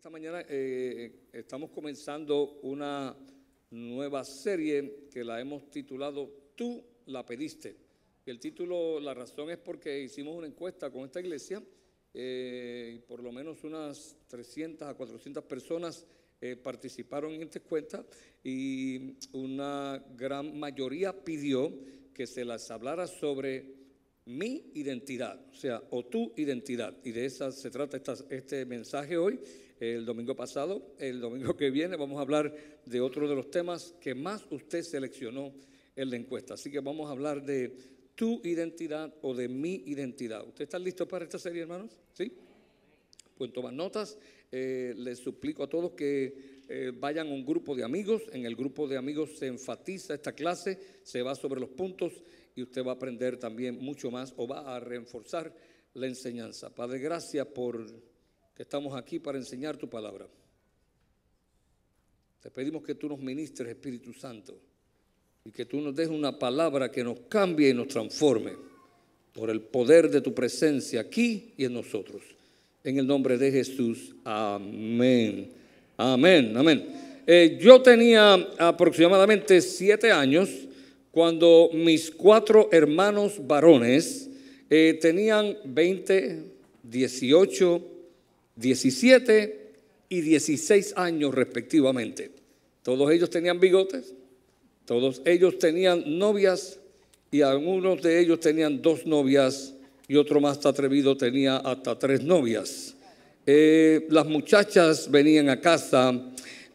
Esta mañana eh, estamos comenzando una nueva serie que la hemos titulado Tú la pediste. El título, la razón es porque hicimos una encuesta con esta iglesia eh, y por lo menos unas 300 a 400 personas eh, participaron en esta encuesta y una gran mayoría pidió que se las hablara sobre mi identidad, o sea, o tu identidad. Y de esa se trata este mensaje hoy el domingo pasado. El domingo que viene vamos a hablar de otro de los temas que más usted seleccionó en la encuesta. Así que vamos a hablar de tu identidad o de mi identidad. ¿Usted está listo para esta serie, hermanos? ¿Sí? Pues toman notas. Eh, les suplico a todos que eh, vayan a un grupo de amigos. En el grupo de amigos se enfatiza esta clase, se va sobre los puntos y usted va a aprender también mucho más o va a reforzar la enseñanza. Padre, gracias por estamos aquí para enseñar tu palabra. Te pedimos que tú nos ministres, Espíritu Santo, y que tú nos des una palabra que nos cambie y nos transforme por el poder de tu presencia aquí y en nosotros. En el nombre de Jesús. Amén. Amén. Amén. Eh, yo tenía aproximadamente siete años cuando mis cuatro hermanos varones eh, tenían 20, 18, 17 y 16 años respectivamente. Todos ellos tenían bigotes, todos ellos tenían novias y algunos de ellos tenían dos novias y otro más atrevido tenía hasta tres novias. Eh, las muchachas venían a casa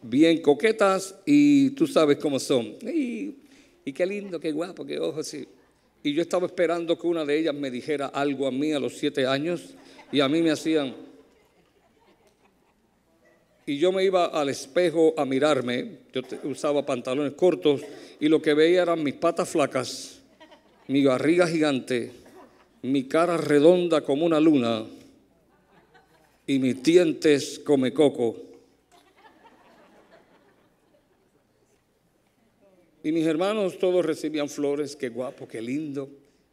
bien coquetas y tú sabes cómo son. Y, qué lindo, qué guapo, qué ojos. Sí. Y yo estaba esperando que una de ellas me dijera algo a mí a los siete años y a mí me hacían y yo me iba al espejo a mirarme, yo usaba pantalones cortos y lo que veía eran mis patas flacas, mi barriga gigante, mi cara redonda como una luna y mis dientes come coco. Y mis hermanos todos recibían flores, qué guapo, qué lindo.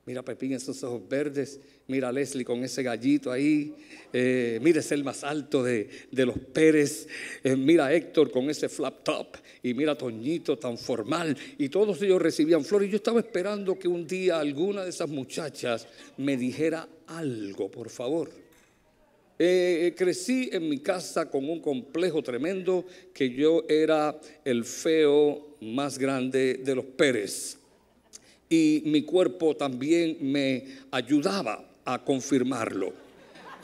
Mira Pepín, esos ojos verdes. Mira Leslie con ese gallito ahí. Eh, mira, es el más alto de, los Pérez. Eh, mira Héctor con ese flap top. Y mira Toñito tan formal. Y todos ellos recibían flores. Yo estaba esperando que un día alguna de esas muchachas me dijera algo, por favor. Eh, crecí en mi casa con un complejo tremendo que yo era el feo más grande de los Pérez y mi cuerpo también me ayudaba a confirmarlo.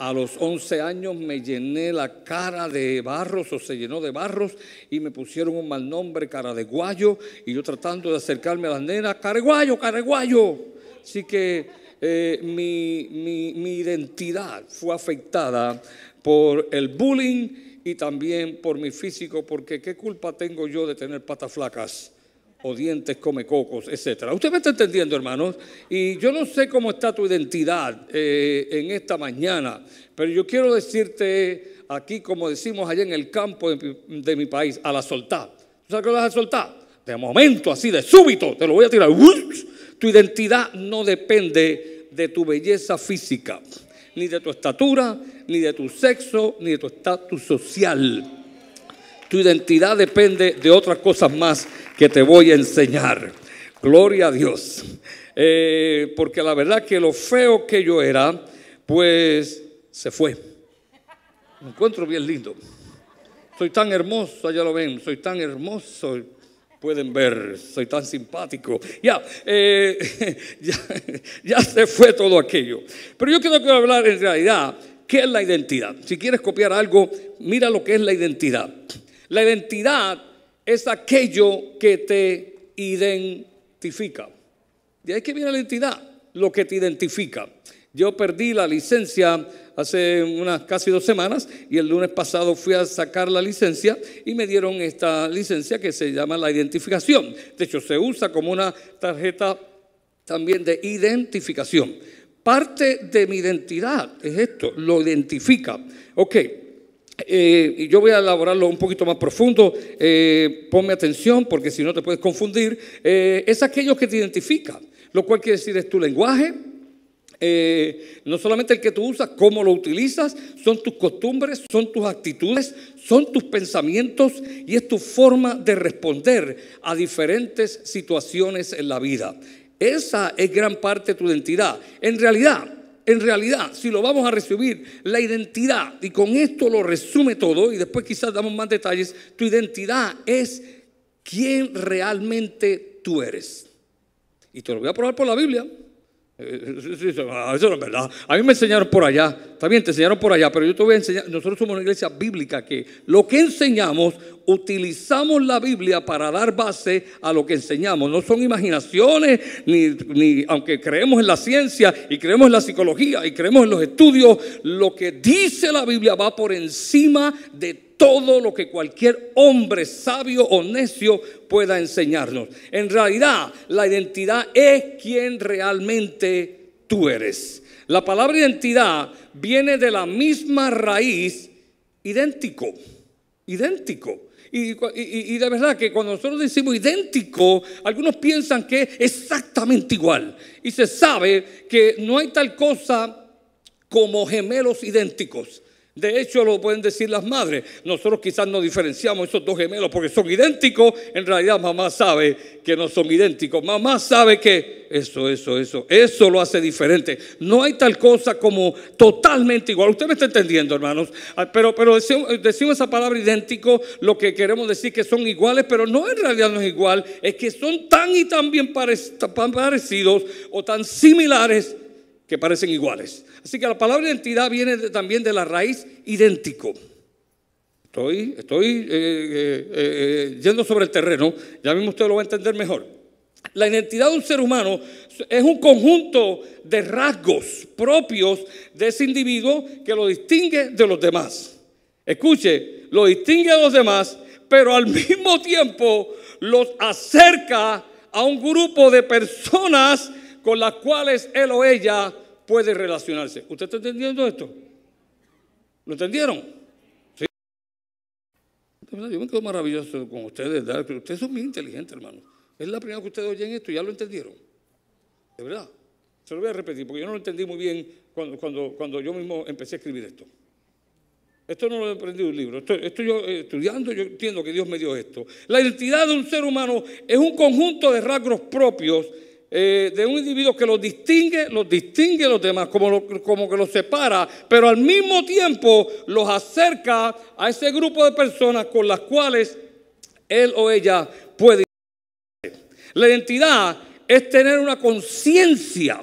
A los 11 años me llené la cara de barros o se llenó de barros y me pusieron un mal nombre, cara de guayo, y yo tratando de acercarme a las nenas, careguayo, careguayo. Así que eh, mi, mi identidad fue afectada por el bullying y también por mi físico, porque ¿qué culpa tengo yo de tener patas flacas? O dientes come cocos, etcétera. Usted me está entendiendo, hermanos. Y yo no sé cómo está tu identidad eh, en esta mañana, pero yo quiero decirte aquí, como decimos allá en el campo de, mi país, a la soltar. ¿Sabes qué vas a soltar? De momento, así, de súbito, te lo voy a tirar. Tu identidad no depende de tu belleza física, ni de tu estatura, ni de tu sexo, ni de tu estatus social. Tu identidad depende de otras cosas más que te voy a enseñar. Gloria a Dios. Eh, porque la verdad que lo feo que yo era, pues se fue. Me encuentro bien lindo. Soy tan hermoso, ya lo ven, soy tan hermoso. Pueden ver, soy tan simpático. Ya, eh, ya, ya, se fue todo aquello. Pero yo quiero hablar en realidad, ¿qué es la identidad? Si quieres copiar algo, mira lo que es la identidad. La identidad es aquello que te identifica. De ahí que viene la identidad, lo que te identifica. Yo perdí la licencia hace unas casi dos semanas y el lunes pasado fui a sacar la licencia y me dieron esta licencia que se llama la identificación. De hecho, se usa como una tarjeta también de identificación. Parte de mi identidad es esto, lo identifica. Ok, eh, y yo voy a elaborarlo un poquito más profundo, eh, ponme atención porque si no te puedes confundir, eh, es aquello que te identifica, lo cual quiere decir es tu lenguaje, eh, no solamente el que tú usas, cómo lo utilizas, son tus costumbres, son tus actitudes, son tus pensamientos y es tu forma de responder a diferentes situaciones en la vida. Esa es gran parte de tu identidad. En realidad, en realidad, si lo vamos a resumir, la identidad, y con esto lo resume todo, y después quizás damos más detalles, tu identidad es quién realmente tú eres. Y te lo voy a probar por la Biblia. Eh, eso no es verdad. A mí me enseñaron por allá. Está bien, te enseñaron por allá, pero yo te voy a enseñar. Nosotros somos una iglesia bíblica que lo que enseñamos, utilizamos la Biblia para dar base a lo que enseñamos. No son imaginaciones, ni, ni aunque creemos en la ciencia y creemos en la psicología y creemos en los estudios, lo que dice la Biblia va por encima de todo lo que cualquier hombre sabio o necio pueda enseñarnos. En realidad, la identidad es quien realmente tú eres. La palabra identidad viene de la misma raíz idéntico, idéntico. Y, de verdad que cuando nosotros decimos idéntico, algunos piensan que es exactamente igual. Y se sabe que no hay tal cosa como gemelos idénticos. De hecho, lo pueden decir las madres. Nosotros quizás no diferenciamos esos dos gemelos porque son idénticos. En realidad, mamá sabe que no son idénticos. Mamá sabe que eso, eso, eso, eso lo hace diferente. No hay tal cosa como totalmente igual. Usted me está entendiendo, hermanos. Ah, pero, pero decimos, esa palabra idéntico, lo que queremos decir que son iguales, pero no en realidad no es igual. Es que son tan y tan bien parecidos o tan similares que parecen iguales. Así que la palabra identidad viene también de la raíz idéntico. Estoy, estoy eh, eh, eh, yendo sobre el terreno, ya mismo usted lo va a entender mejor. La identidad de un ser humano es un conjunto de rasgos propios de ese individuo que lo distingue de los demás. Escuche, lo distingue de los demás, pero al mismo tiempo los acerca a un grupo de personas con las cuales él o ella puede relacionarse. ¿Usted está entendiendo esto? ¿Lo entendieron? Sí. Yo me quedo maravilloso con ustedes. Ustedes son muy inteligentes, hermano. Es la primera que ustedes oyen esto y ya lo entendieron. De verdad. Se lo voy a repetir porque yo no lo entendí muy bien cuando, yo mismo empecé a escribir esto. Esto no lo he aprendido en un libro. Esto, yo eh, estudiando, yo entiendo que Dios me dio esto. La identidad de un ser humano es un conjunto de rasgos propios eh, de un individuo que los distingue, los distingue los demás, como, como que los separa, pero al mismo tiempo los acerca a ese grupo de personas con las cuales él o ella puede. La identidad es tener una conciencia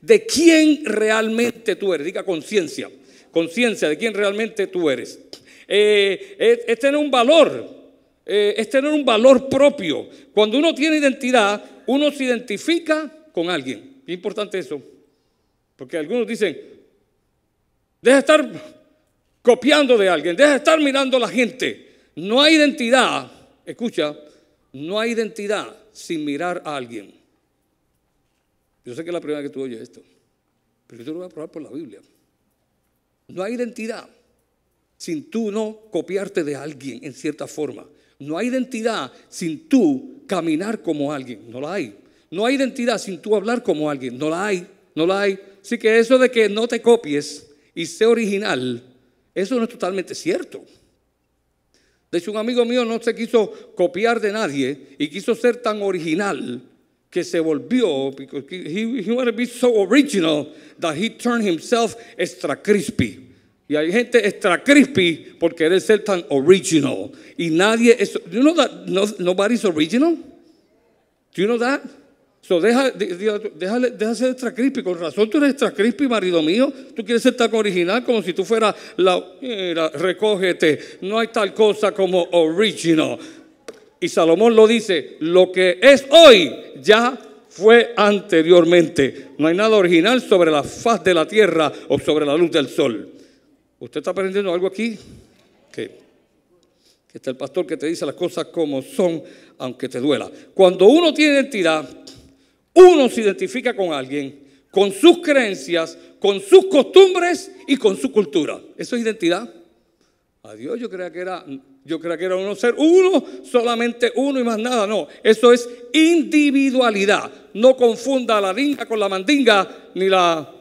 de quién realmente tú eres. Diga conciencia, conciencia de quién realmente tú eres. Eh, es, tener un valor, eh, es tener un valor propio. Cuando uno tiene identidad, uno se identifica con alguien. Qué importante eso. Porque algunos dicen, deja de estar copiando de alguien, deja de estar mirando a la gente. No hay identidad, escucha, no hay identidad sin mirar a alguien. Yo sé que es la primera que tú oyes esto, pero yo te lo voy a probar por la Biblia. No hay identidad sin tú no copiarte de alguien en cierta forma. No hay identidad sin tú caminar como alguien. No la hay. No hay identidad sin tú hablar como alguien. No la hay. No la hay. Así que eso de que no te copies y sé original, eso no es totalmente cierto. De hecho, un amigo mío no se quiso copiar de nadie y quiso ser tan original que se volvió, because he, he wanted to be so original that he turned himself extra crispy. Y hay gente extra crispy por querer ser tan original. Y nadie es. You know that no, nobody's original? Do you know that? So deja, deja, deja, ser extra crispy. Con razón tú eres extra crispy, marido mío. Tú quieres ser tan original como si tú fueras la. Mira, recógete. No hay tal cosa como original. Y Salomón lo dice: lo que es hoy ya fue anteriormente. No hay nada original sobre la faz de la tierra o sobre la luz del sol. ¿Usted está aprendiendo algo aquí? Que, está el pastor que te dice las cosas como son, aunque te duela. Cuando uno tiene identidad, uno se identifica con alguien, con sus creencias, con sus costumbres y con su cultura. ¿Eso es identidad? Adiós, yo creía que era, yo creía que era uno ser uno, solamente uno y más nada. No, eso es individualidad. No confunda la dinga con la mandinga, ni la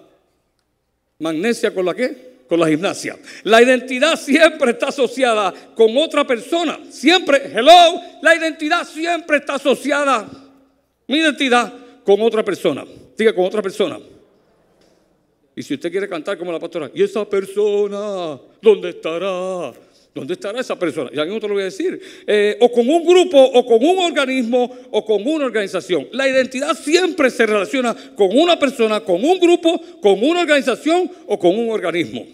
Magnesia con la qué? Con la gimnasia. La identidad siempre está asociada con otra persona. Siempre, hello, la identidad siempre está asociada, mi identidad, con otra persona. Diga, con otra persona. Y si usted quiere cantar como la pastora, ¿y esa persona dónde estará? ¿Dónde estará esa persona? Ya mismo te lo voy a decir. Eh, o con un grupo, o con un organismo, o con una organización. La identidad siempre se relaciona con una persona, con un grupo, con una organización o con un organismo.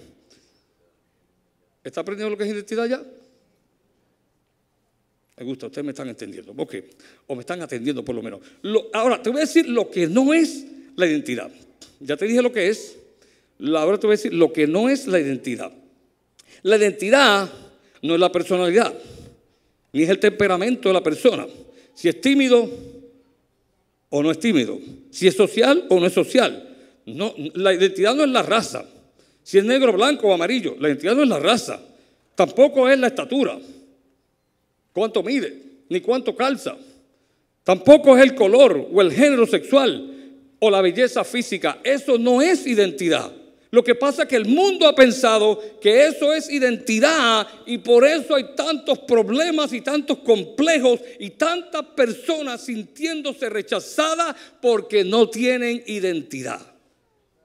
¿Está aprendiendo lo que es identidad ya? Me gusta, ustedes me están entendiendo. Ok, o me están atendiendo por lo menos. ahora, te voy a decir lo que no es la identidad. Ya te dije lo que es. Ahora te voy a decir lo que no es la identidad. La identidad no es la personalidad, ni es el temperamento de la persona. Si es tímido o no es tímido, si es social o no es social. No, la identidad no es la raza. Si es negro, blanco o amarillo, la identidad no es la raza. Tampoco es la estatura. ¿Cuánto mide? Ni cuánto calza. Tampoco es el color o el género sexual o la belleza física. Eso no es identidad. Lo que pasa es que el mundo ha pensado que eso es identidad y por eso hay tantos problemas y tantos complejos y tantas personas sintiéndose rechazadas porque no tienen identidad.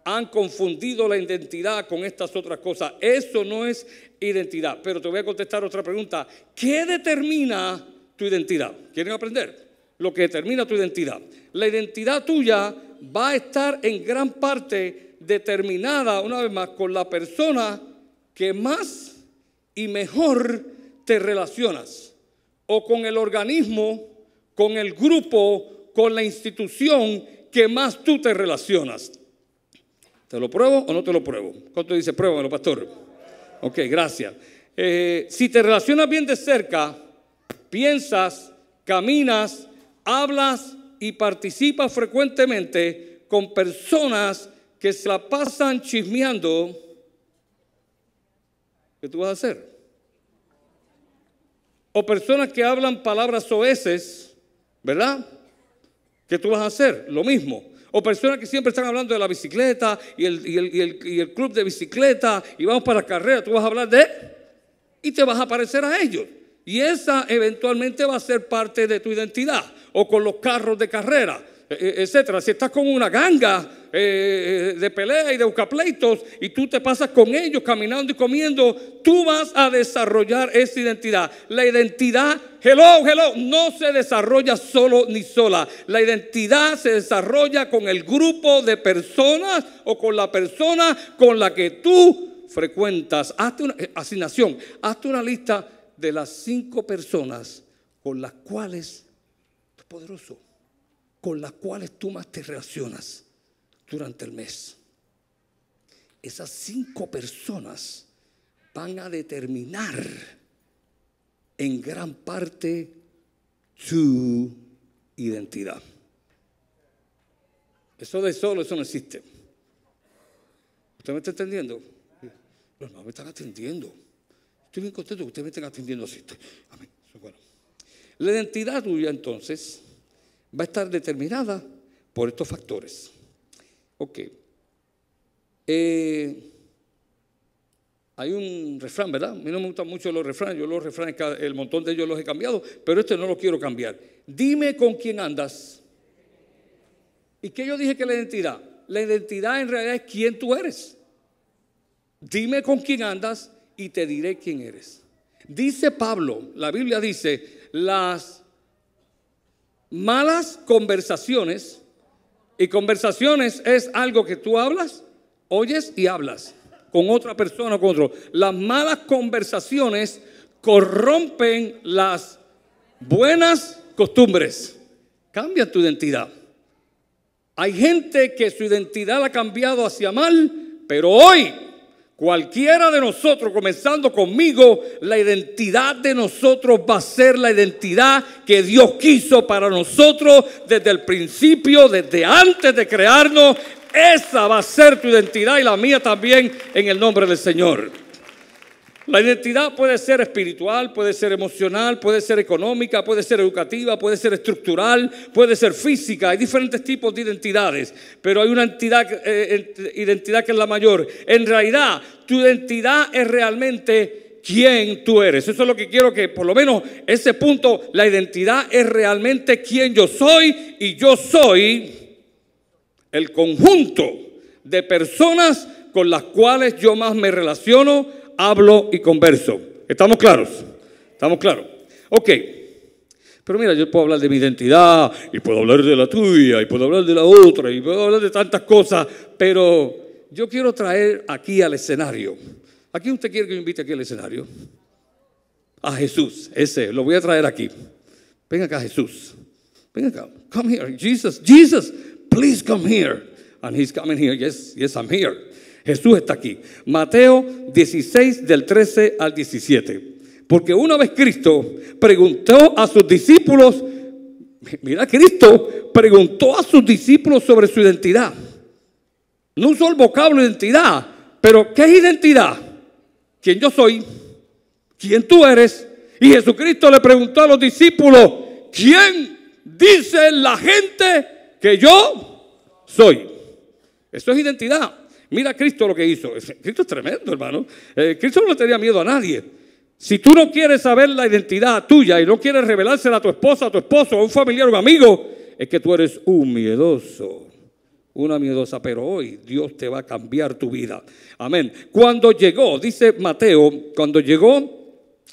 Han confundido la identidad con estas otras cosas. Eso no es identidad. Pero te voy a contestar otra pregunta. ¿Qué determina tu identidad? ¿Quieren aprender? Lo que determina tu identidad. La identidad tuya va a estar en gran parte determinada, una vez más, con la persona que más y mejor te relacionas, o con el organismo, con el grupo, con la institución que más tú te relacionas. ¿Te lo pruebo o no te lo pruebo? ¿Cuánto dice pruébamelo, pastor? Ok, gracias. Eh, si te relacionas bien de cerca, piensas, caminas, hablas y participas frecuentemente con personas que se la pasan chismeando, ¿qué tú vas a hacer? O personas que hablan palabras soeces, ¿verdad? ¿Qué tú vas a hacer? Lo mismo. O personas que siempre están hablando de la bicicleta y el, y el, club de bicicleta y vamos para la carrera, tú vas a hablar de... Y te vas a parecer a ellos. Y esa eventualmente va a ser parte de tu identidad. O con los carros de carrera. E, e, etcétera. Si estás con una ganga eh, de pelea y de buscapleitos y tú te pasas con ellos caminando y comiendo, tú vas a desarrollar esa identidad. La identidad, hello, hello, no se desarrolla solo ni sola. La identidad se desarrolla con el grupo de personas o con la persona con la que tú frecuentas. Hazte una eh, asignación, hazte una lista de las cinco personas con las cuales es poderoso con las cuales tú más te relacionas durante el mes. Esas cinco personas van a determinar en gran parte tu identidad. Eso de solo, eso no existe. ¿Usted me está entendiendo? Los hermanos me están atendiendo. Estoy bien contento que ustedes me estén atendiendo así. Amén. La identidad tuya entonces va a estar determinada por estos factores. Ok. Eh, hay un refrán, ¿verdad? A mí no me gustan mucho los refranes, yo los refranes, el montón de ellos los he cambiado, pero este no lo quiero cambiar. Dime con quién andas. ¿Y qué yo dije que la identidad? La identidad en realidad es quién tú eres. Dime con quién andas y te diré quién eres. Dice Pablo, la Biblia dice, las malas conversaciones, y conversaciones es algo que tú hablas, oyes y hablas con otra persona o con otro. Las malas conversaciones corrompen las buenas costumbres, cambian tu identidad. Hay gente que su identidad ha cambiado hacia mal, pero hoy Cualquiera de nosotros, comenzando conmigo, la identidad de nosotros va a ser la identidad que Dios quiso para nosotros desde el principio, desde antes de crearnos. Esa va a ser tu identidad y la mía también en el nombre del Señor. La identidad puede ser espiritual, puede ser emocional, puede ser económica, puede ser educativa, puede ser estructural, puede ser física. Hay diferentes tipos de identidades, pero hay una eh, identidad que es la mayor. En realidad, tu identidad es realmente quién tú eres. Eso es lo que quiero que, por lo menos, ese punto, la identidad es realmente quién yo soy y yo soy el conjunto de personas con las cuales yo más me relaciono, hablo y converso. ¿Estamos claros? ¿Estamos claros? Ok. Pero mira, yo puedo hablar de mi identidad y puedo hablar de la tuya y puedo hablar de la otra y puedo hablar de tantas cosas, pero yo quiero traer aquí al escenario. ¿A quién usted quiere que yo invite aquí al escenario? A Jesús, ese, lo voy a traer aquí. Venga acá, Jesús. Venga acá. Come here. Jesus, Jesus, please come here. And he's coming here. Yes, yes, I'm here. Jesús está aquí. Mateo 16 del 13 al 17. Porque una vez Cristo preguntó a sus discípulos, mira, Cristo preguntó a sus discípulos sobre su identidad. No usó el vocablo identidad, pero ¿qué es identidad? ¿Quién yo soy? ¿Quién tú eres? Y Jesucristo le preguntó a los discípulos, ¿quién dice la gente que yo soy? Eso es identidad. Mira Cristo lo que hizo. Cristo es tremendo, hermano. Eh, Cristo no le tenía miedo a nadie. Si tú no quieres saber la identidad tuya y no quieres revelársela a tu esposa, a tu esposo, a un familiar, o un amigo, es que tú eres un miedoso. Una miedosa, pero hoy Dios te va a cambiar tu vida. Amén. Cuando llegó, dice Mateo, cuando llegó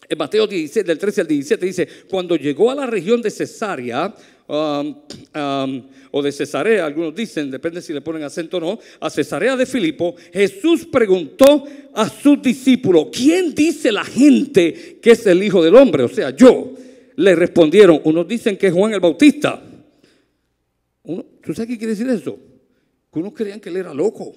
en Mateo 17, del 13 al 17 dice, cuando llegó a la región de Cesarea, um, um, o de Cesarea, algunos dicen, depende si le ponen acento o no, a Cesarea de Filipo, Jesús preguntó a sus discípulos, ¿quién dice la gente que es el Hijo del Hombre? O sea, yo. Le respondieron, unos dicen que es Juan el Bautista. ¿Tú sabes qué quiere decir eso? Que unos creían que él era loco.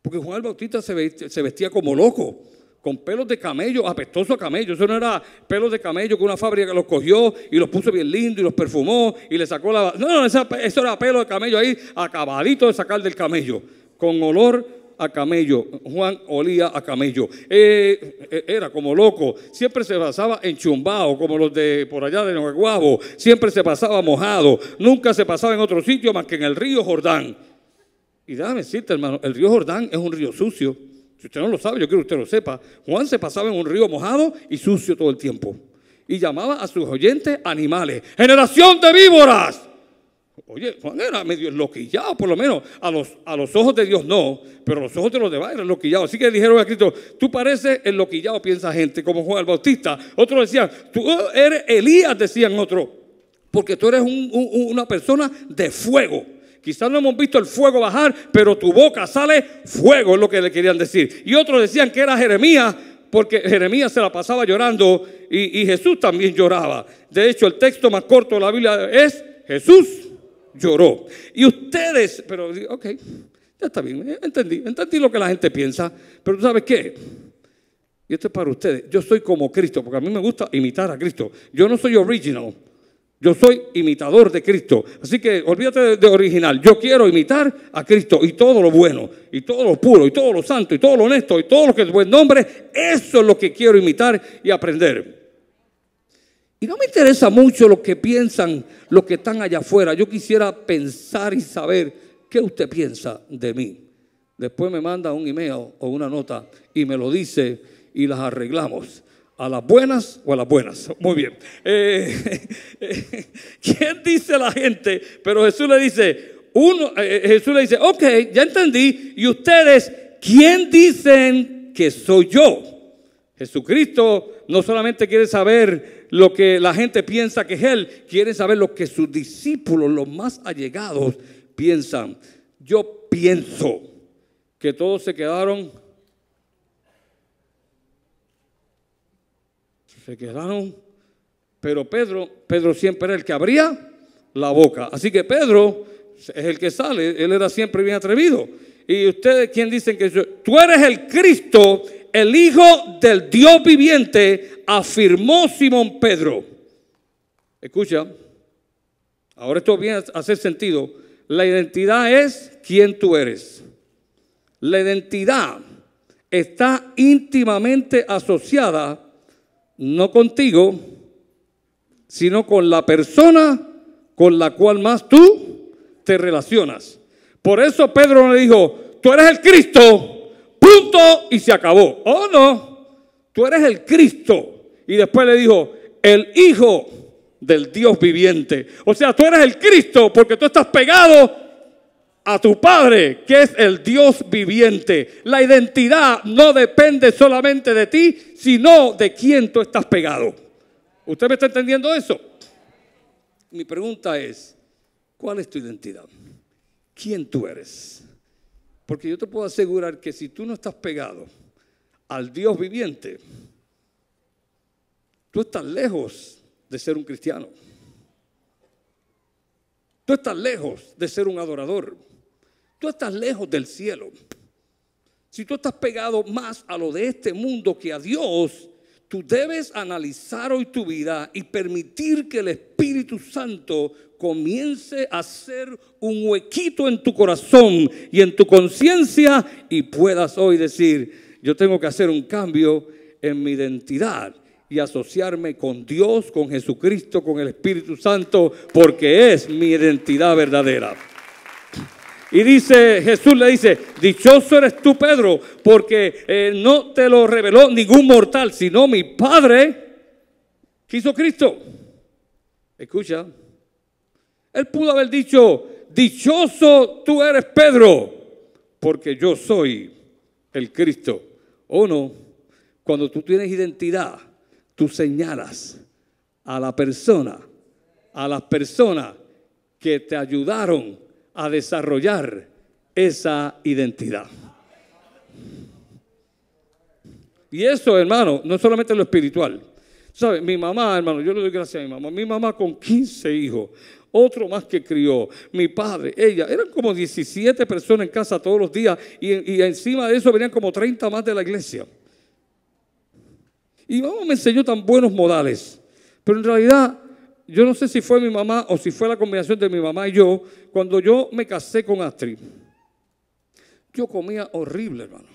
Porque Juan el Bautista se vestía como loco con pelos de camello, apestoso a camello. Eso no era pelos de camello que una fábrica los cogió y los puso bien lindo y los perfumó y le sacó la... No, no, eso era pelo de camello ahí, acabadito de sacar del camello, con olor a camello. Juan olía a camello. Eh, eh, era como loco. Siempre se pasaba enchumbado, como los de por allá de Nuevo Siempre se pasaba mojado. Nunca se pasaba en otro sitio más que en el río Jordán. Y déjame decirte, hermano, el río Jordán es un río sucio. Si usted no lo sabe, yo quiero que usted lo sepa. Juan se pasaba en un río mojado y sucio todo el tiempo. Y llamaba a sus oyentes animales. Generación de víboras. Oye, Juan era medio enloquillado, por lo menos. A los, a los ojos de Dios no, pero a los ojos de los demás era enloquillado. Así que dijeron a Cristo, tú pareces enloquillado, piensa gente, como Juan el Bautista. Otros decían, tú eres Elías, decían otros, porque tú eres una persona de fuego. Quizás no hemos visto el fuego bajar, pero tu boca sale fuego, es lo que le querían decir. Y otros decían que era Jeremías, porque Jeremías se la pasaba llorando y, Jesús también lloraba. De hecho, el texto más corto de la Biblia es Jesús lloró. Y ustedes, pero, ok, ya está bien, entendí, entendí lo que la gente piensa, pero tú sabes qué, y esto es para ustedes, yo soy como Cristo, porque a mí me gusta imitar a Cristo. Yo no soy original, yo soy imitador de Cristo. Así que olvídate de, original. Yo quiero imitar a Cristo y todo lo bueno, y todo lo puro, y todo lo santo, y todo lo honesto, y todo lo que es buen nombre. Eso es lo que quiero imitar y aprender. Y no me interesa mucho lo que piensan los que están allá afuera. Yo quisiera pensar y saber qué usted piensa de mí. Después me manda un email o una nota y me lo dice y las arreglamos. ¿A las buenas o a las buenas? Muy bien. Eh, ¿Quién dice la gente? Pero Jesús le dice, uno, eh, Jesús le dice, ok, ya entendí. Y ustedes, ¿quién dicen que soy yo? Jesucristo no solamente quiere saber lo que la gente piensa que es Él, quiere saber lo que sus discípulos, los más allegados, piensan. Yo pienso que todos se quedaron se quedaron. Pero Pedro, Pedro siempre era el que abría la boca. Así que Pedro es el que sale, él era siempre bien atrevido. Y ustedes, ¿quién dicen que tú eres el Cristo, el Hijo del Dios viviente? Afirmó Simón Pedro. Escucha, ahora esto viene a hacer sentido. La identidad es quién tú eres. La identidad está íntimamente asociada no contigo, sino con la persona con la cual más tú te relacionas. Por eso Pedro le dijo, tú eres el Cristo, punto, y se acabó. Oh no, tú eres el Cristo. Y después le dijo, el Hijo del Dios viviente. O sea, tú eres el Cristo porque tú estás pegado a tu Padre, que es el Dios viviente. La identidad no depende solamente de ti, sino de quién tú estás pegado. ¿Usted me está entendiendo eso? Mi pregunta es, ¿cuál es tu identidad? ¿Quién tú eres? Porque yo te puedo asegurar que si tú no estás pegado al Dios viviente, tú estás lejos de ser un cristiano. Tú estás lejos de ser un adorador. Tú estás lejos del cielo. Si tú estás pegado más a lo de este mundo que a Dios, tú debes analizar hoy tu vida y permitir que el Espíritu Santo comience a hacer un huequito en tu corazón y en tu conciencia y puedas hoy decir, yo tengo que hacer un cambio en mi identidad y asociarme con Dios, con Jesucristo, con el Espíritu Santo, porque es mi identidad verdadera. Y dice, Jesús le dice, dichoso eres tú, Pedro, porque eh, no te lo reveló ningún mortal, sino mi Padre que hizo Cristo. Escucha, él pudo haber dicho, dichoso tú eres, Pedro, porque yo soy el Cristo. ¿O no? Cuando tú tienes identidad, tú señalas a la persona, a las personas que te ayudaron a desarrollar esa identidad. Y eso, hermano, no solamente lo espiritual. ¿Sabe? Mi mamá, hermano, yo le doy gracias a mi mamá. Mi mamá con 15 hijos, otro más que crió, mi padre, ella, eran como 17 personas en casa todos los días y, y encima de eso venían como 30 más de la iglesia. Y mamá me enseñó tan buenos modales, pero en realidad yo no sé si fue mi mamá o si fue la combinación de mi mamá y yo, cuando yo me casé con Astrid, yo comía horrible, hermano.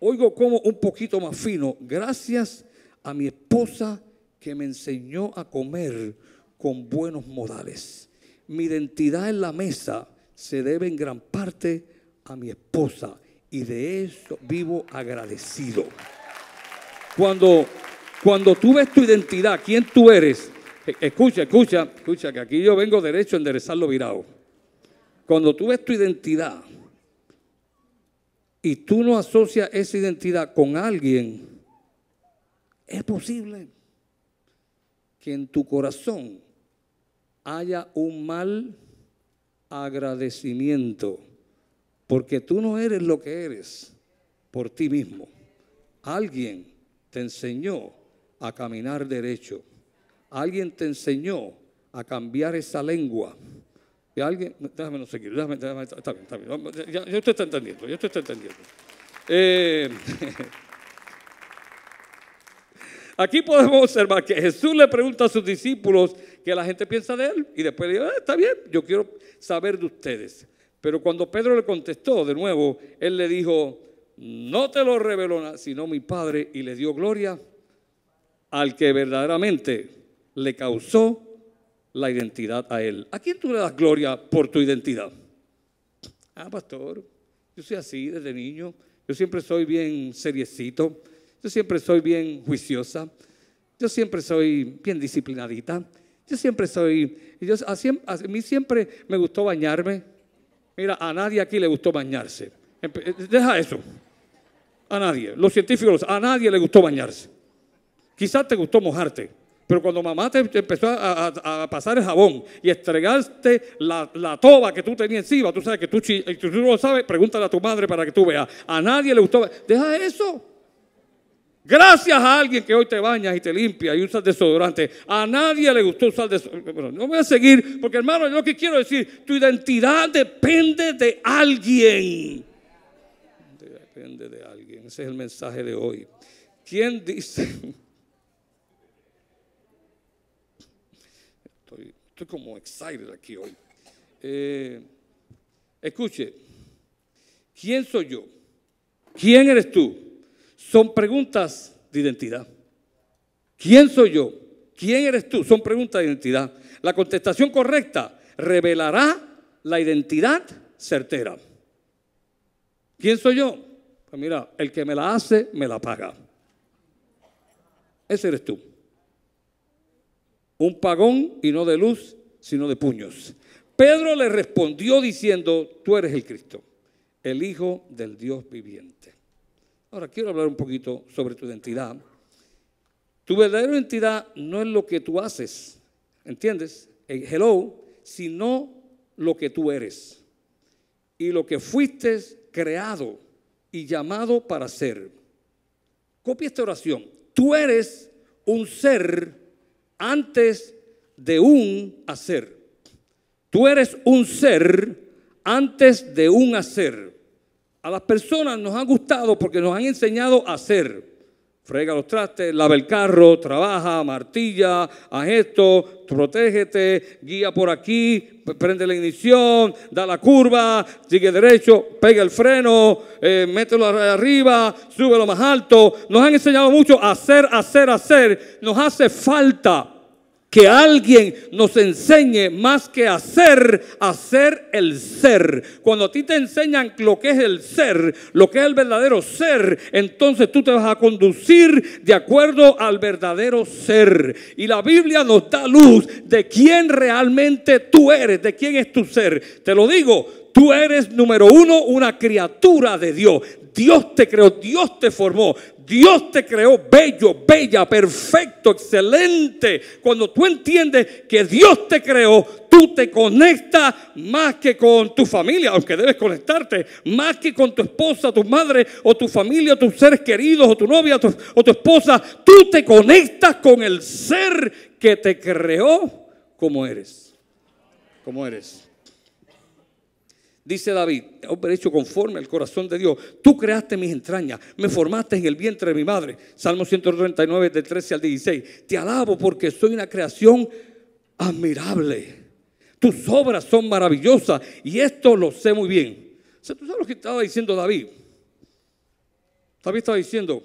Oigo como un poquito más fino, gracias a mi esposa que me enseñó a comer con buenos modales. Mi identidad en la mesa se debe en gran parte a mi esposa y de eso vivo agradecido. Cuando, cuando tú ves tu identidad, quién tú eres, e, escucha, escucha, escucha, que aquí yo vengo derecho a enderezarlo virado. Cuando tú ves tu identidad y tú no asocias esa identidad con alguien, es posible que en tu corazón haya un mal agradecimiento, porque tú no eres lo que eres por ti mismo. Alguien te enseñó a caminar derecho. Alguien te enseñó a cambiar esa lengua. Y alguien, déjame no seguir, déjame, déjame, está bien, está bien. Ya, ya entendiendo, ya usted entendiendo. Eh, aquí podemos observar que Jesús le pregunta a sus discípulos qué la gente piensa de él y después le dice, ah, está bien, yo quiero saber de ustedes. Pero cuando Pedro le contestó de nuevo, él le dijo, no te lo reveló sino mi Padre y le dio gloria al que verdaderamente le causó la identidad a él. ¿A quién tú le das gloria por tu identidad? Ah, pastor, yo soy así desde niño. Yo siempre soy bien seriecito. Yo siempre soy bien juiciosa. Yo siempre soy bien disciplinadita. Yo siempre soy, yo, a, a mí siempre me gustó bañarme. Mira, a nadie aquí le gustó bañarse. Deja eso. A nadie. Los científicos, a nadie le gustó bañarse. Quizás te gustó mojarte. Pero cuando mamá te empezó a, pasar el jabón y estregaste la, la, toba que tú tenías encima, tú sabes que tú, tú no lo sabes, pregúntale a tu madre para que tú veas. A nadie le gustó. Deja eso. Gracias a alguien que hoy te bañas y te limpia y usas desodorante. A nadie le gustó usar desodorante. Bueno, no voy a seguir porque hermano, yo lo que quiero decir, tu identidad depende de alguien. Depende de alguien. Ese es el mensaje de hoy. ¿Quién dice? Estoy, como excited aquí hoy. Eh, Escuche, ¿quién soy yo? ¿Quién eres tú? Son preguntas de identidad. ¿Quién soy yo? ¿Quién eres tú? Son preguntas de identidad. La contestación correcta revelará la identidad certera. ¿Quién soy yo? Pues mira, el que me la hace, me la paga. Ese eres tú. Un pagón y no de luz, sino de puños. Pedro le respondió diciendo, tú eres el Cristo, el Hijo del Dios viviente. Ahora quiero hablar un poquito sobre tu identidad. Tu verdadera identidad no es lo que tú haces, ¿entiendes? Hello, sino lo que tú eres y lo que fuiste creado y llamado para ser. Copia esta oración. Tú eres un ser antes de un hacer. Tú eres un ser antes de un hacer. A las personas nos ha gustado porque nos han enseñado a hacer. Frega los trastes, lava el carro, trabaja, martilla, haz esto, protégete, guía por aquí, prende la ignición, da la curva, sigue derecho, pega el freno, eh, mételo arriba, súbelo más alto. Nos han enseñado mucho a hacer, hacer, hacer. Nos hace falta que alguien nos enseñe más que hacer, hacer el ser. Cuando a ti te enseñan lo que es el ser, lo que es el verdadero ser, entonces tú te vas a conducir de acuerdo al verdadero ser. Y la Biblia nos da luz de quién realmente tú eres, de quién es tu ser. Te lo digo, tú eres número uno, una criatura de Dios. Dios te creó, Dios te formó, Dios te creó bello, bella, perfecto, excelente. Cuando tú entiendes que Dios te creó, tú te conectas más que con tu familia, aunque debes conectarte, más que con tu esposa, tu madre o tu familia, tus seres queridos o tu novia o tu esposa. Tú te conectas con el ser que te creó como eres. Como eres. Dice David, hombre hecho conforme al corazón de Dios. Tú creaste mis entrañas, me formaste en el vientre de mi madre. Salmo 139 del 13 al 16. Te alabo porque soy una creación admirable. Tus obras son maravillosas y esto lo sé muy bien. O sea, ¿Tú sabes lo que estaba diciendo David? David estaba diciendo,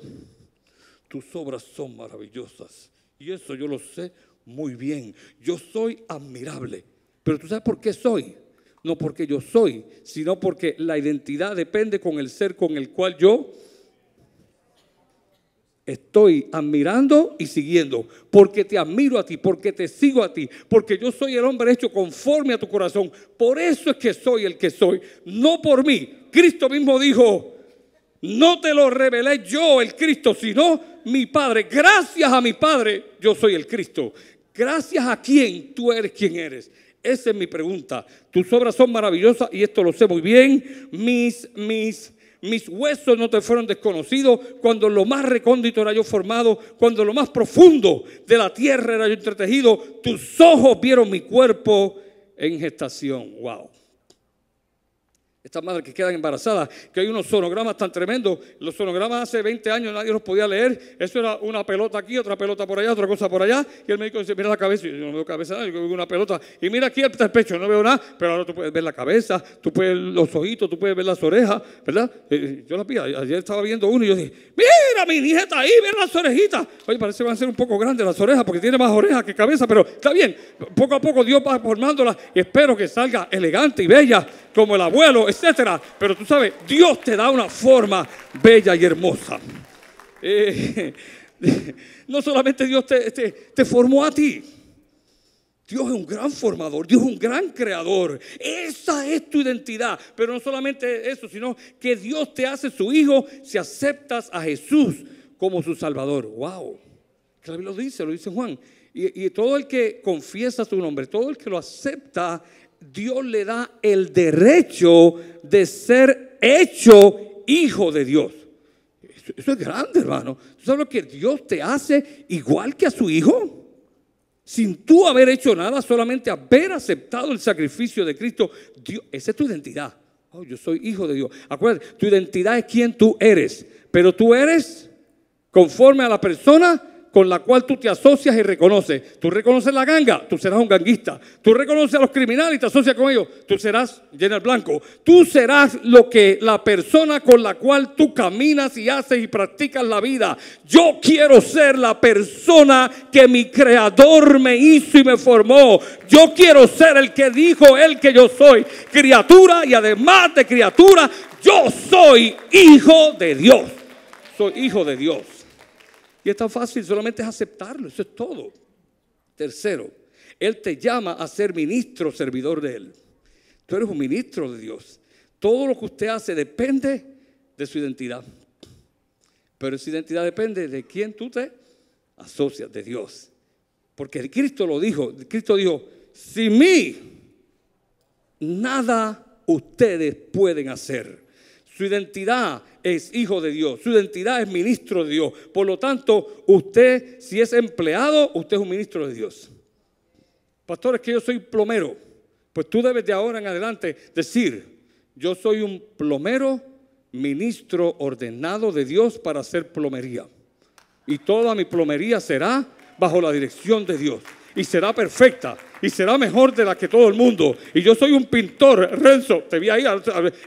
tus obras son maravillosas y eso yo lo sé muy bien. Yo soy admirable. Pero tú sabes por qué soy no porque yo soy, sino porque la identidad depende con el ser con el cual yo estoy admirando y siguiendo, porque te admiro a ti, porque te sigo a ti, porque yo soy el hombre hecho conforme a tu corazón. Por eso es que soy el que soy, no por mí. Cristo mismo dijo, no te lo revelé yo el Cristo, sino mi Padre. Gracias a mi Padre yo soy el Cristo. Gracias a quien tú eres quien eres. Esa es mi pregunta. Tus obras son maravillosas y esto lo sé muy bien. Mis, mis, mis huesos no te fueron desconocidos cuando lo más recóndito era yo formado, cuando lo más profundo de la tierra era yo entretejido. Tus ojos vieron mi cuerpo en gestación. Wow. Estas madres que quedan embarazadas, que hay unos sonogramas tan tremendos. Los sonogramas hace 20 años nadie los podía leer. Eso era una pelota aquí, otra pelota por allá, otra cosa por allá. Y el médico dice, mira la cabeza. Y yo no veo cabeza, yo veo una pelota. Y mira aquí el pecho, no veo nada. Pero ahora tú puedes ver la cabeza, tú puedes ver los ojitos, tú puedes ver las orejas, ¿verdad? Eh, eh, yo la vi, ayer estaba viendo uno y yo dije, mira, mi nieta ahí, ver las orejitas. Oye, parece que van a ser un poco grandes las orejas porque tiene más orejas que cabeza, pero está bien. Poco a poco Dios va formándolas y espero que salga elegante y bella como el abuelo, etcétera. Pero tú sabes, Dios te da una forma bella y hermosa. Eh, no solamente Dios te, formó a ti. Dios es un gran formador, Dios es un gran creador. Esa es tu identidad. Pero no solamente eso, sino que Dios te hace su hijo si aceptas a Jesús como su Salvador. ¡Wow! Que lo dice, lo dice Juan. Y todo el que confiesa su nombre, todo el que lo acepta, Dios le da el derecho de ser hecho hijo de Dios. Eso, es grande, hermano. ¿Tú sabes lo que Dios te hace igual que a su hijo? Sin tú haber hecho nada, solamente haber aceptado el sacrificio de Cristo. Dios, esa es tu identidad. Oh, yo soy hijo de Dios. Acuérdate, tu identidad es quien tú eres. Pero tú eres conforme a la persona con la cual tú te asocias y reconoces. Tú reconoces la ganga, tú serás un ganguista. Tú reconoces a los criminales y te asocias con ellos, tú serás lleno blanco. Tú serás lo que la persona con la cual tú caminas y haces y practicas la vida. Yo quiero ser la persona que mi creador me hizo y me formó. Yo quiero ser el que dijo él que yo soy criatura y además de criatura, yo soy hijo de Dios. Soy hijo de Dios. Y es tan fácil, solamente es aceptarlo, eso es todo. Tercero, Él te llama a ser ministro, servidor de Él. Tú eres un ministro de Dios. Todo lo que usted hace depende de su identidad. Pero esa identidad depende de quién tú te asocias, de Dios. Porque Cristo lo dijo, Cristo dijo, sin mí nada ustedes pueden hacer. Su identidad es hijo de Dios, su identidad es ministro de Dios. Por lo tanto, usted, si es empleado, usted es un ministro de Dios. Pastor, es que yo soy plomero. Pues tú debes de ahora en adelante decir, yo soy un plomero, ministro ordenado de Dios para hacer plomería. Y toda mi plomería será bajo la dirección de Dios. Y será perfecta y será mejor de la que todo el mundo. Y yo soy un pintor, Renzo, te vi ahí,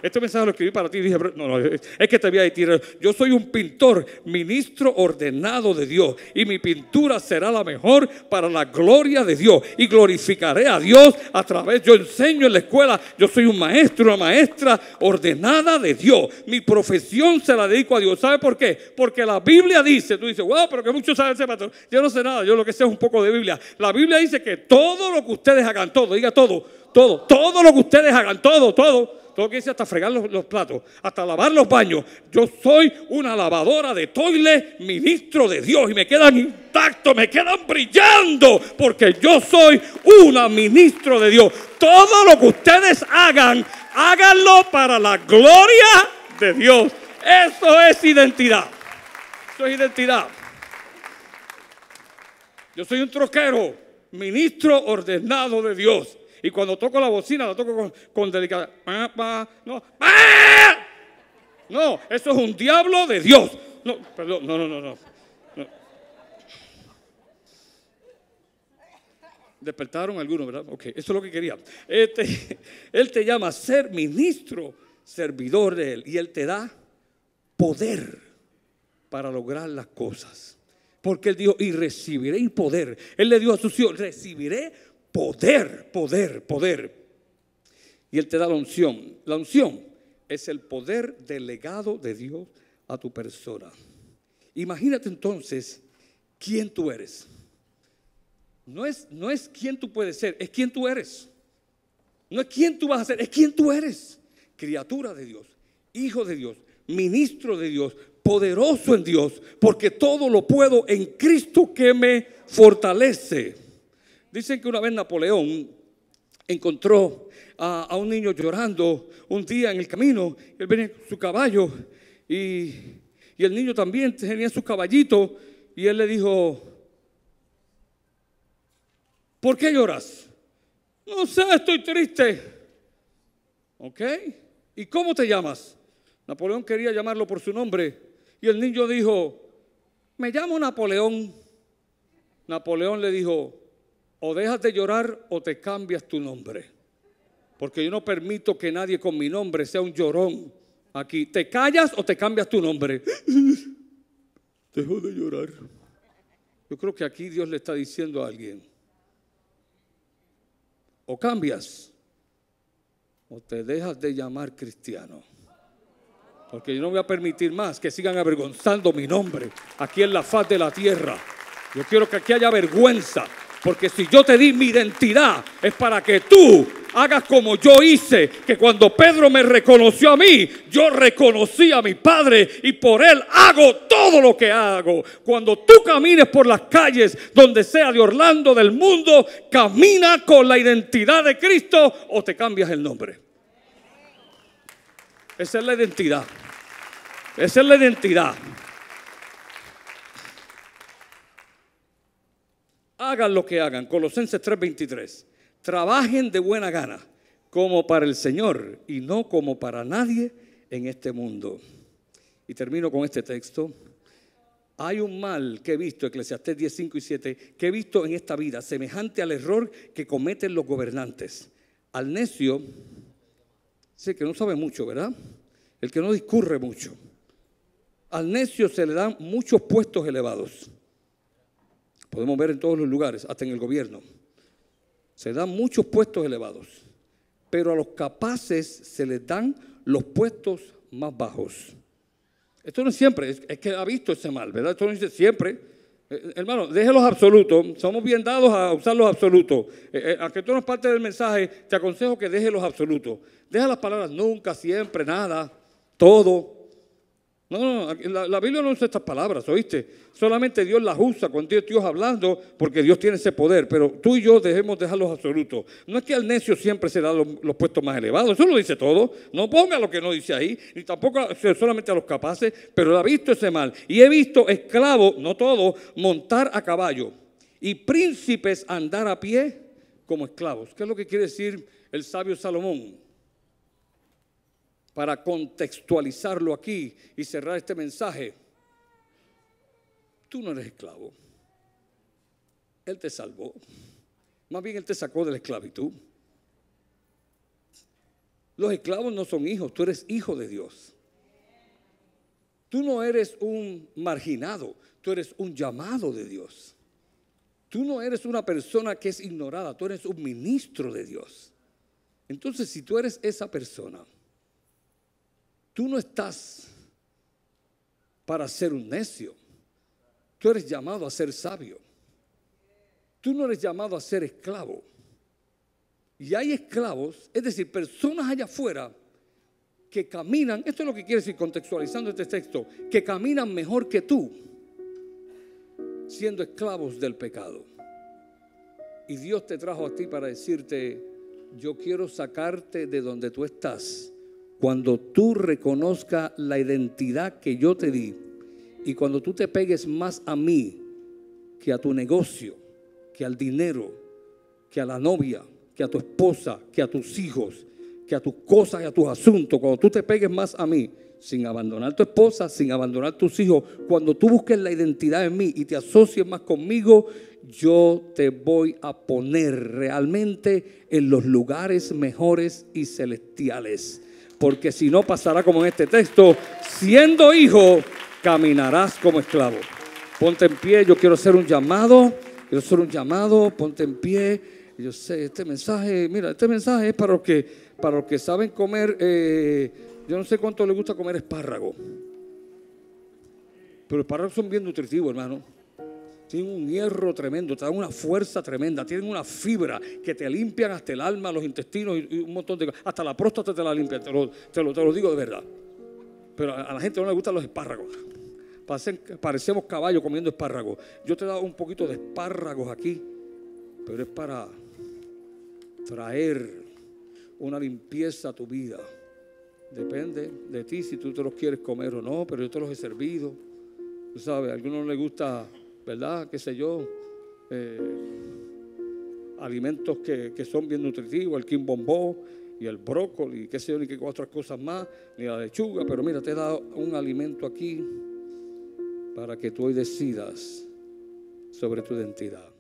este mensaje lo escribí para ti, dije, no, no, es que te vi ahí, yo soy un pintor, ministro ordenado de Dios, y mi pintura será la mejor para la gloria de Dios, y glorificaré a Dios a través, yo enseño en la escuela, yo soy un maestro, una maestra ordenada de Dios, mi profesión se la dedico a Dios, ¿sabe por qué? Porque la Biblia dice, tú dices, wow, pero que mucho sabe ese pastor, yo no sé nada, yo lo que sé es un poco de Biblia, la Biblia dice que todo lo ustedes hagan, todo, diga todo, todo, todo lo que ustedes hagan, todo, todo, todo que dice hasta fregar los, platos, hasta lavar los baños. Yo soy una lavadora de toile, ministro de Dios, y me quedan intactos, me quedan brillando, porque yo soy una ministro de Dios. Todo lo que ustedes hagan, háganlo para la gloria de Dios. Eso es identidad. Eso es identidad. Yo soy un troquero ministro ordenado de Dios. Y cuando toco la bocina, la toco con, con delicadeza. No, no, eso es un diablo de Dios. No, perdón, no, no, no, no. Despertaron algunos, ¿verdad? Ok, eso es lo que quería. Este, él te llama a ser ministro, servidor de Él. Y Él te da poder para lograr las cosas. Porque él dijo, y recibiré poder. Él le dio a sus hijos, recibiré poder, poder, poder. Y él te da la unción. La unción es el poder delegado de Dios a tu persona. Imagínate entonces quién tú eres. No es, no es quién tú puedes ser, es quién tú eres. No es quién tú vas a ser, es quién tú eres. Criatura de Dios, hijo de Dios, ministro de Dios, poderoso en Dios, porque todo lo puedo en Cristo que me fortalece. Dicen que una vez Napoleón encontró a, un niño llorando un día en el camino, él venía su caballo y, y el niño también tenía su caballito y él le dijo, ¿por qué lloras? No sé, estoy triste. ¿Ok? ¿Y cómo te llamas? Napoleón quería llamarlo por su nombre. Y el niño dijo, me llamo Napoleón. Napoleón le dijo, o dejas de llorar o te cambias tu nombre. Porque yo no permito que nadie con mi nombre sea un llorón aquí. ¿Te callas o te cambias tu nombre? Dejo de llorar. Yo creo que aquí Dios le está diciendo a alguien, o cambias o te dejas de llamar cristiano. Porque yo no voy a permitir más que sigan avergonzando mi nombre aquí en la faz de la tierra. Yo quiero que aquí haya vergüenza. Porque si yo te di mi identidad es para que tú hagas como yo hice, que cuando Pedro me reconoció a mí, yo reconocí a mi Padre y por él hago todo lo que hago. Cuando tú camines por las calles, donde sea de Orlando, del mundo, camina con la identidad de Cristo o te cambias el nombre. Esa es la identidad. Esa es la identidad. Hagan lo que hagan. Colosenses 3:23. Trabajen de buena gana, como para el Señor y no como para nadie en este mundo. Y termino con este texto. Hay un mal que he visto, Eclesiastés 10, 5 y 7, que he visto en esta vida, semejante al error que cometen los gobernantes. Al necio, sé que no sabe mucho, ¿verdad? El que no discurre mucho. Al necio se le dan muchos puestos elevados. Podemos ver en todos los lugares, hasta en el gobierno. Se dan muchos puestos elevados. Pero a los capaces se les dan los puestos más bajos. Esto no es siempre, es, que ha visto ese mal, ¿verdad? Esto no dice siempre. Eh, eh, hermano, deje los absolutos. Somos bien dados a usar los absolutos. Eh, aunque tú no es parte del mensaje, te aconsejo que deje los absolutos. Deja las palabras nunca, siempre, nada, todo. No, no, la, la, Biblia no usa estas palabras, ¿oíste? Solamente Dios las usa cuando Dios, Dios hablando, porque Dios tiene ese poder. Pero tú y yo debemos dejar los absolutos. No es que al necio siempre se da los, puestos más elevados, eso lo dice todo. No ponga lo que no dice ahí, ni tampoco solamente a los capaces, pero ha visto ese mal. Y he visto esclavos, no todos, montar a caballo y príncipes andar a pie como esclavos. ¿Qué es lo que quiere decir el sabio Salomón? Para contextualizarlo aquí y cerrar este mensaje. Tú no eres esclavo. Él te salvó. Más bien Él te sacó de la esclavitud. Los esclavos no son hijos, tú eres hijo de Dios. Tú no eres un marginado, tú eres un llamado de Dios. Tú no eres una persona que es ignorada, tú eres un ministro de Dios. Entonces, si tú eres esa persona, Tú no estás para ser un necio. Tú eres llamado a ser sabio. Tú no eres llamado a ser esclavo. Y hay esclavos, es decir, personas allá afuera que caminan, esto es lo que quiere decir contextualizando este texto, que caminan mejor que tú, siendo esclavos del pecado. Y Dios te trajo a ti para decirte, yo quiero sacarte de donde tú estás cuando tú reconozcas la identidad que yo te di y cuando tú te pegues más a mí que a tu negocio, que al dinero, que a la novia, que a tu esposa, que a tus hijos, que a tus cosas y a tus asuntos, cuando tú te pegues más a mí, sin abandonar tu esposa, sin abandonar tus hijos, cuando tú busques la identidad en mí y te asocies más conmigo, yo te voy a poner realmente en los lugares mejores y celestiales porque si no pasará como en este texto, siendo hijo, caminarás como esclavo. Ponte en pie, yo quiero hacer un llamado, quiero hacer un llamado, ponte en pie. Yo sé, este mensaje, mira, este mensaje es para los que, para los que saben comer, eh, yo no sé cuánto les gusta comer espárrago, pero espárragos son bien nutritivos, hermano tienen un hierro tremendo, te dan una fuerza tremenda, tienen una fibra que te limpian hasta el alma, los intestinos y, un montón de cosas. Hasta la próstata te la limpian, te lo, te lo, digo de verdad. Pero a, la gente no le gustan los espárragos. parecemos caballos comiendo espárragos. Yo te he dado un poquito de espárragos aquí, pero es para traer una limpieza a tu vida. Depende de ti si tú te los quieres comer o no, pero yo te los he servido. Tú sabes, a algunos no les gusta ¿verdad? ¿Qué sé yo? Eh, alimentos que, son bien nutritivos, el quimbombó y el brócoli, qué sé yo, ni qué otras cosas más, ni la lechuga, pero mira, te he dado un alimento aquí para que tú hoy decidas sobre tu identidad.